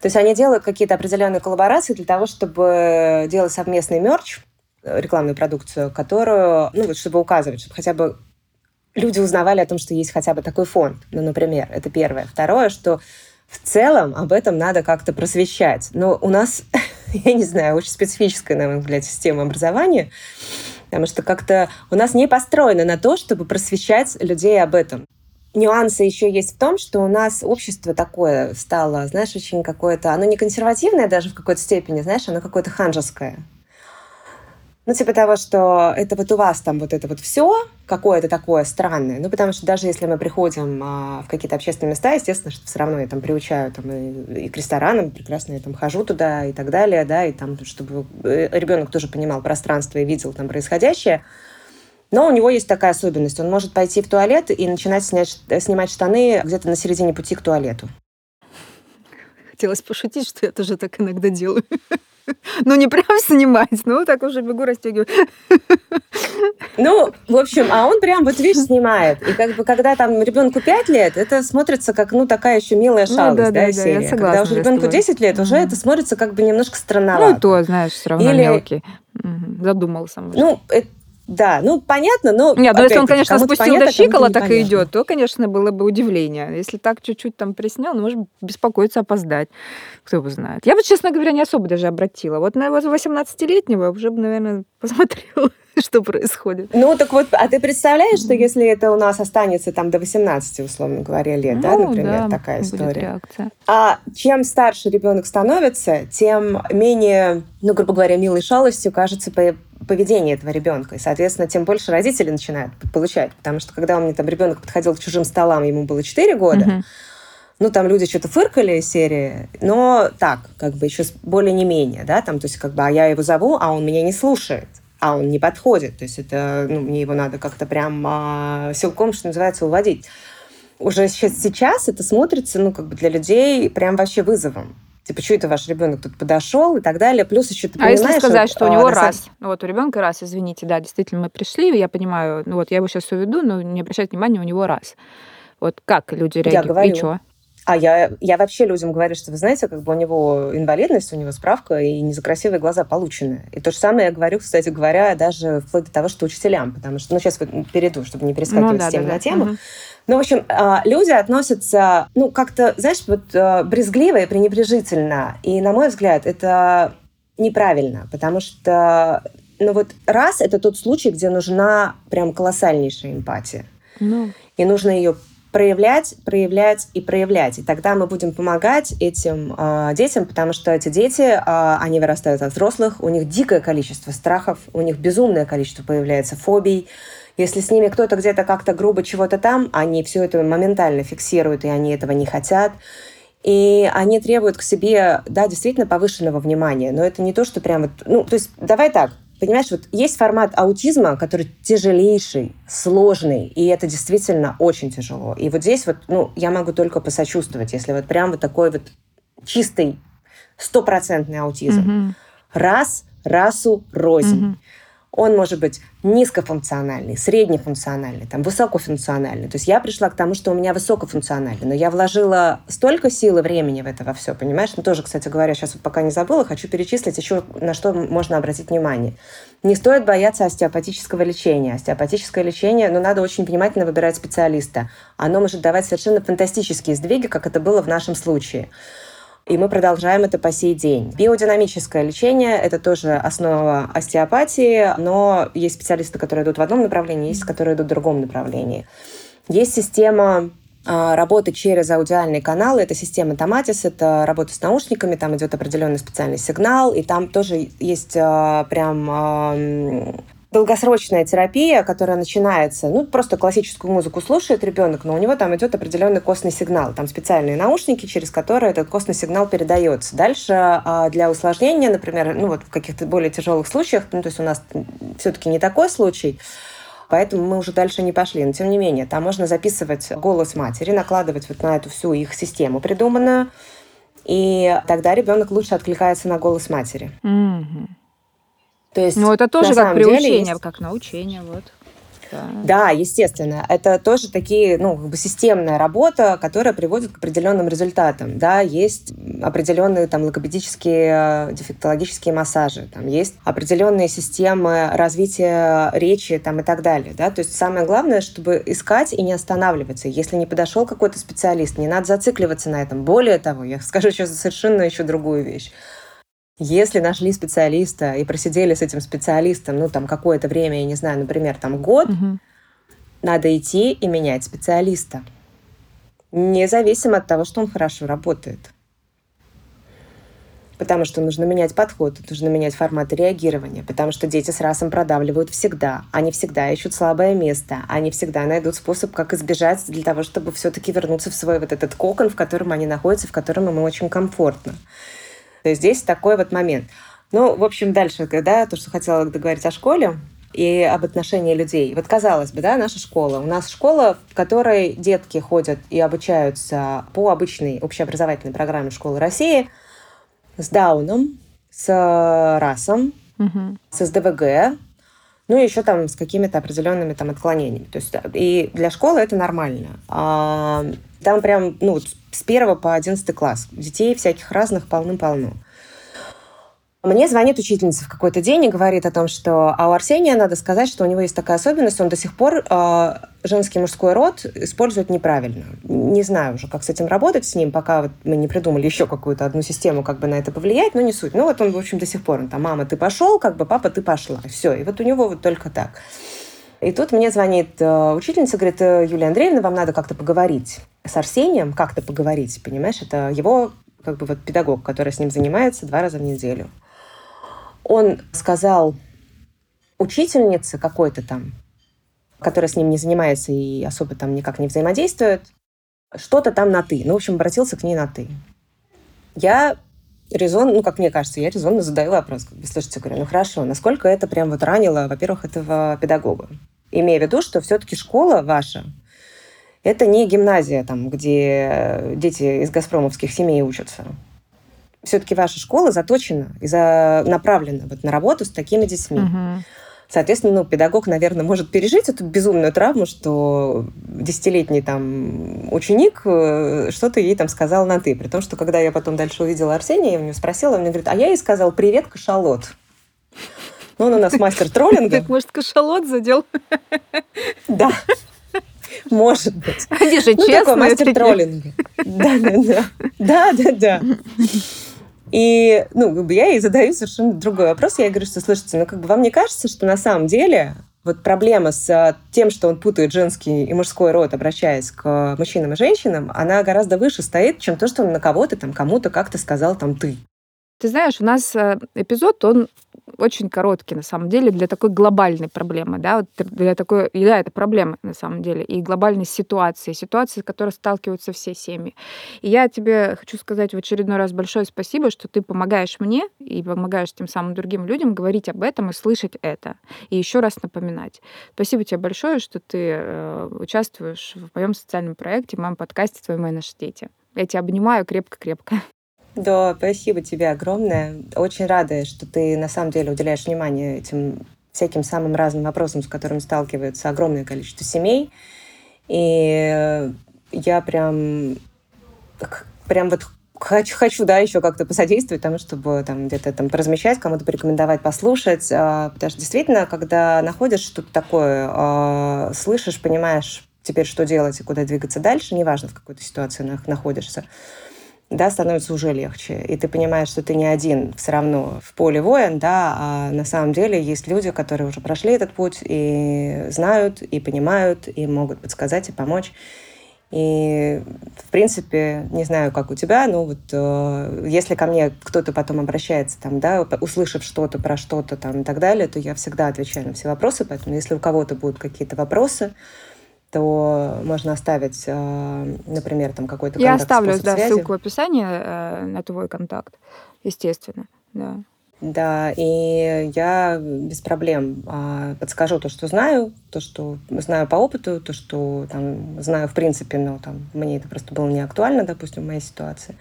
То есть они делают какие-то определенные коллаборации для того, чтобы делать совместный мерч, рекламную продукцию, которую, ну вот, чтобы указывать, чтобы хотя бы люди узнавали о том, что есть хотя бы такой фонд, ну, например, это первое. Второе, что в целом об этом надо как-то просвещать. Но у нас, я не знаю, очень специфическая, на мой взгляд, система образования, потому что как-то у нас не построено на то, чтобы просвещать людей об этом. Нюансы еще есть в том, что у нас общество такое стало, знаешь, очень какое-то, оно не консервативное даже в какой-то степени, знаешь, оно какое-то ханжеское. Ну, типа того, что это вот у вас там вот это вот все какое-то такое странное. Ну, потому что даже если мы приходим а, в какие-то общественные места, естественно, что все равно я там приучаю там, и, и к ресторанам, прекрасно я там хожу туда и так далее, да, и там, чтобы э, ребенок тоже понимал пространство и видел там происходящее. Но у него есть такая особенность. Он может пойти в туалет и начинать снять, снимать штаны где-то на середине пути к туалету. Хотелось пошутить, что я тоже так иногда делаю. Ну, не прям снимать, ну, так уже бегу расстегиваю. Ну, в общем, а он прям, вот видишь, снимает. И как бы, когда там ребенку 5 лет, это смотрится как, ну, такая еще милая ну шалость, ну, да, да, да, серия. Я согласна, когда уже ребенку 10 лет, уже это смотрится как бы немножко странновато. Ну, то, знаешь, все равно Или... мелкий. Задумался. Может. Ну, это да, ну понятно, но... Нет, ну если он, конечно, спустил понятно, до щикола, так и идет, то, конечно, было бы удивление. Если так чуть-чуть там приснял, ну, может беспокоиться, опоздать. Кто бы знает. Я бы, честно говоря, не особо даже обратила. Вот на 18-летнего уже бы, наверное, посмотрела что происходит. Ну, так вот, а ты представляешь, что если это у нас останется там до 18, условно говоря, лет, ну, да, например, да, такая история. Реакция. А чем старше ребенок становится, тем менее, ну, грубо говоря, милой шалостью кажется поведение этого ребенка. И, соответственно, тем больше родители начинают получать. Потому что когда у меня там ребенок подходил к чужим столам, ему было 4 года, угу. ну, там люди что-то фыркали из серии, но так, как бы еще более не менее, да, там, то есть, как бы, а я его зову, а он меня не слушает а он не подходит. То есть это, ну, мне его надо как-то прям а, силком, что называется, уводить. Уже сейчас, сейчас это смотрится, ну, как бы для людей прям вообще вызовом типа, что это ваш ребенок тут подошел и так далее. Плюс еще ты понимаешь... А если сказать, что, что у него а, раз, самом... ну, вот у ребенка раз, извините, да, действительно, мы пришли, я понимаю, ну вот я его сейчас уведу, но не обращать внимания, у него раз. Вот как люди реагируют? Я говорю. И что? А я, я вообще людям говорю, что, вы знаете, как бы у него инвалидность, у него справка, и не за красивые глаза получены. И то же самое я говорю, кстати говоря, даже вплоть до того, что учителям, потому что, ну, сейчас перейду, чтобы не перескакивать ну, да, с темы да, на тему. Угу. Ну, в общем, а, люди относятся, ну, как-то, знаешь, вот а, брезгливо и пренебрежительно. И, на мой взгляд, это неправильно, потому что, ну, вот раз — это тот случай, где нужна прям колоссальнейшая эмпатия. Ну. И нужно ее проявлять, проявлять и проявлять. И тогда мы будем помогать этим э, детям, потому что эти дети, э, они вырастают от взрослых, у них дикое количество страхов, у них безумное количество появляется фобий. Если с ними кто-то где-то как-то грубо чего-то там, они все это моментально фиксируют, и они этого не хотят. И они требуют к себе, да, действительно повышенного внимания. Но это не то, что прям вот... Ну, то есть давай так, Понимаешь, вот есть формат аутизма, который тяжелейший, сложный, и это действительно очень тяжело. И вот здесь вот, ну, я могу только посочувствовать, если вот прям вот такой вот чистый, стопроцентный аутизм. Mm-hmm. Раз, расу, рознь. Mm-hmm Он может быть низкофункциональный, среднефункциональный, там, высокофункциональный. То есть я пришла к тому, что у меня высокофункциональный, но я вложила столько сил и времени в это во все, понимаешь? Ну, тоже, кстати говоря, сейчас вот пока не забыла, хочу перечислить еще, на что можно обратить внимание. Не стоит бояться остеопатического лечения. Остеопатическое лечение, ну, надо очень внимательно выбирать специалиста. Оно может давать совершенно фантастические сдвиги, как это было в нашем случае. И мы продолжаем это по сей день. Биодинамическое лечение – это тоже основа остеопатии, но есть специалисты, которые идут в одном направлении, есть, которые идут в другом направлении. Есть система а, работы через аудиальные каналы. Это система Томатис, это работа с наушниками, там идет определенный специальный сигнал, и там тоже есть а, прям долгосрочная терапия, которая начинается, ну, просто классическую музыку слушает ребенок, но у него там идет определенный костный сигнал. Там специальные наушники, через которые этот костный сигнал передается. Дальше а, для усложнения, например, ну, вот в каких-то более тяжелых случаях, ну, то есть у нас все-таки не такой случай, поэтому мы уже дальше не пошли. Но тем не менее, там можно записывать голос матери, накладывать вот на эту всю их систему придуманную, и тогда ребенок лучше откликается на голос матери. Mm-hmm. То есть, ну, это тоже как приучение, есть... как научение, вот. Да. да, естественно. Это тоже такие, ну, как бы системная работа, которая приводит к определенным результатам. Да, есть определенные там логопедические, дефектологические массажи, там есть определенные системы развития речи там и так далее. Да? То есть самое главное, чтобы искать и не останавливаться. Если не подошел какой-то специалист, не надо зацикливаться на этом. Более того, я скажу сейчас совершенно еще другую вещь. Если нашли специалиста и просидели с этим специалистом, ну, там, какое-то время, я не знаю, например, там, год, угу. надо идти и менять специалиста. Независимо от того, что он хорошо работает. Потому что нужно менять подход, нужно менять форматы реагирования, потому что дети с расом продавливают всегда. Они всегда ищут слабое место, они всегда найдут способ, как избежать для того, чтобы все-таки вернуться в свой вот этот кокон, в котором они находятся, в котором им очень комфортно. То есть здесь такой вот момент. Ну, в общем, дальше, когда то, что хотела договорить о школе и об отношении людей. Вот казалось бы, да, наша школа. У нас школа, в которой детки ходят и обучаются по обычной общеобразовательной программе школы России с Дауном, с расом, угу. с СДВГ, ну и еще там с какими-то определенными там отклонениями. То есть и для школы это нормально. А, там прям, ну, с первого по одиннадцатый класс. Детей всяких разных полным-полно. Мне звонит учительница в какой-то день и говорит о том, что а у Арсения надо сказать, что у него есть такая особенность, он до сих пор э, женский мужской род использует неправильно. Не знаю уже, как с этим работать с ним, пока вот мы не придумали еще какую-то одну систему, как бы на это повлиять, но не суть. Ну вот он, в общем, до сих пор, он там, мама, ты пошел, как бы, папа, ты пошла. Все, и вот у него вот только так. И тут мне звонит э, учительница, говорит, «Э, Юлия Андреевна, вам надо как-то поговорить с Арсением, как-то поговорить, понимаешь? Это его как бы вот педагог, который с ним занимается два раза в неделю. Он сказал учительнице какой-то там, которая с ним не занимается и особо там никак не взаимодействует, что-то там на «ты». Ну, в общем, обратился к ней на «ты». Я резон, ну, как мне кажется, я резонно задаю вопрос. Как бы, слушайте, говорю, ну хорошо, насколько это прям вот ранило, во-первых, этого педагога? Имея в виду, что все-таки школа ваша, это не гимназия, там, где дети из газпромовских семей учатся. Все-таки ваша школа заточена и за... направлена вот на работу с такими детьми. Угу. Соответственно, ну, педагог, наверное, может пережить эту безумную травму, что десятилетний там ученик э, что-то ей там сказал на «ты». При том, что когда я потом дальше увидела Арсения, я у него спросила, он мне говорит, а я ей сказал «Привет, кашалот». Ну, он у нас мастер троллинга. Так, может, кашалот задел? Да. Может быть. Они же ну, честные. такой мастер троллинга. Да, да, да. Да, да, да. И, ну, как бы я ей задаю совершенно другой вопрос. Я ей говорю, что, слушайте, ну, как бы вам не кажется, что на самом деле вот проблема с а, тем, что он путает женский и мужской род, обращаясь к мужчинам и женщинам, она гораздо выше стоит, чем то, что он на кого-то там, кому-то как-то сказал там ты. Ты знаешь, у нас э, эпизод, он очень короткий, на самом деле, для такой глобальной проблемы, да, вот для такой, да, это проблема, на самом деле, и глобальной ситуации, ситуации, с которой сталкиваются все семьи. И я тебе хочу сказать в очередной раз большое спасибо, что ты помогаешь мне и помогаешь тем самым другим людям говорить об этом и слышать это, и еще раз напоминать. Спасибо тебе большое, что ты э, участвуешь в моем социальном проекте, в моем подкасте «Твои мои наши дети». Я тебя обнимаю крепко-крепко. Да, спасибо тебе огромное. Очень рада, что ты на самом деле уделяешь внимание этим всяким самым разным вопросам, с которыми сталкивается огромное количество семей. И я прям, прям вот хочу, хочу, да, еще как-то посодействовать тому, чтобы там где-то там поразмещать, кому-то порекомендовать, послушать. А, потому что действительно, когда находишь что-то такое, а, слышишь, понимаешь теперь, что делать и куда двигаться дальше, неважно, в какой-то ситуации находишься, да, становится уже легче. И ты понимаешь, что ты не один все равно в поле воин, да, а на самом деле есть люди, которые уже прошли этот путь и знают, и понимают, и могут подсказать и помочь. И, в принципе, не знаю, как у тебя, но вот э, если ко мне кто-то потом обращается, там, да, услышав что-то про что-то там и так далее, то я всегда отвечаю на все вопросы, поэтому если у кого-то будут какие-то вопросы, то можно оставить, э, например, там какой-то Я оставлю, да, связи. ссылку в описании э, на твой контакт, естественно, да. Да, и я без проблем а, подскажу то, что знаю, то, что знаю по опыту, то, что там знаю в принципе, но там мне это просто было не актуально, допустим, в моей ситуации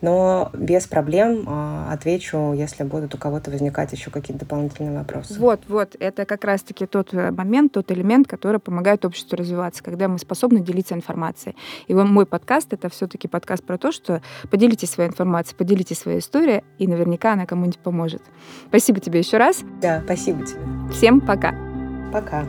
но без проблем а, отвечу, если будут у кого-то возникать еще какие-то дополнительные вопросы. Вот, вот, это как раз-таки тот э, момент, тот элемент, который помогает обществу развиваться, когда мы способны делиться информацией. И мой подкаст — это все-таки подкаст про то, что поделитесь своей информацией, поделитесь своей историей, и наверняка она кому-нибудь поможет. Спасибо тебе еще раз. Да, спасибо тебе. Всем пока. Пока.